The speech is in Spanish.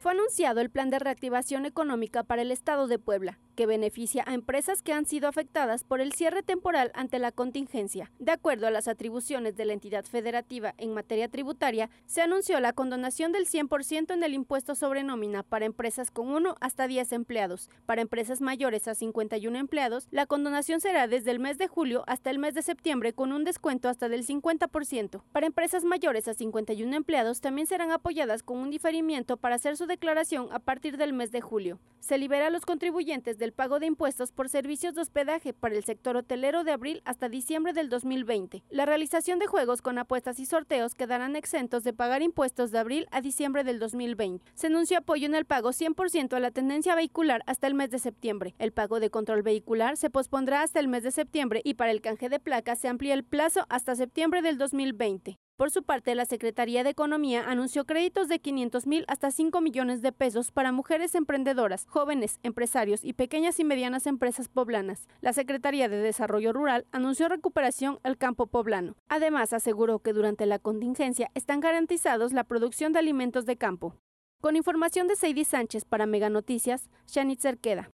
Fue anunciado el Plan de Reactivación Económica para el Estado de Puebla, que beneficia a empresas que han sido afectadas por el cierre temporal ante la contingencia. De acuerdo a las atribuciones de la entidad federativa en materia tributaria, se anunció la condonación del 100% en el impuesto sobre nómina para empresas con 1 hasta 10 empleados. Para empresas mayores a 51 empleados, la condonación será desde el mes de julio hasta el mes de septiembre con un descuento hasta del 50%. Para empresas mayores a 51 empleados también serán apoyadas con un diferimiento para hacer su declaración a partir del mes de julio. Se libera a los contribuyentes del pago de impuestos por servicios de hospedaje para el sector hotelero de abril hasta diciembre del 2020. La realización de juegos con apuestas y sorteos quedarán exentos de pagar impuestos de abril a diciembre del 2020. Se anunció apoyo en el pago 100% a la tendencia vehicular hasta el mes de septiembre. El pago de control vehicular se pospondrá hasta el mes de septiembre y para el canje de placas se amplía el plazo hasta septiembre del 2020. Por su parte, la Secretaría de Economía anunció créditos de 500 mil hasta 5 millones de pesos para mujeres emprendedoras, jóvenes, empresarios y pequeñas y medianas empresas poblanas. La Secretaría de Desarrollo Rural anunció recuperación al campo poblano. Además, aseguró que durante la contingencia están garantizados la producción de alimentos de campo. Con información de Seidy Sánchez para Mega Noticias, Shanitzer Queda.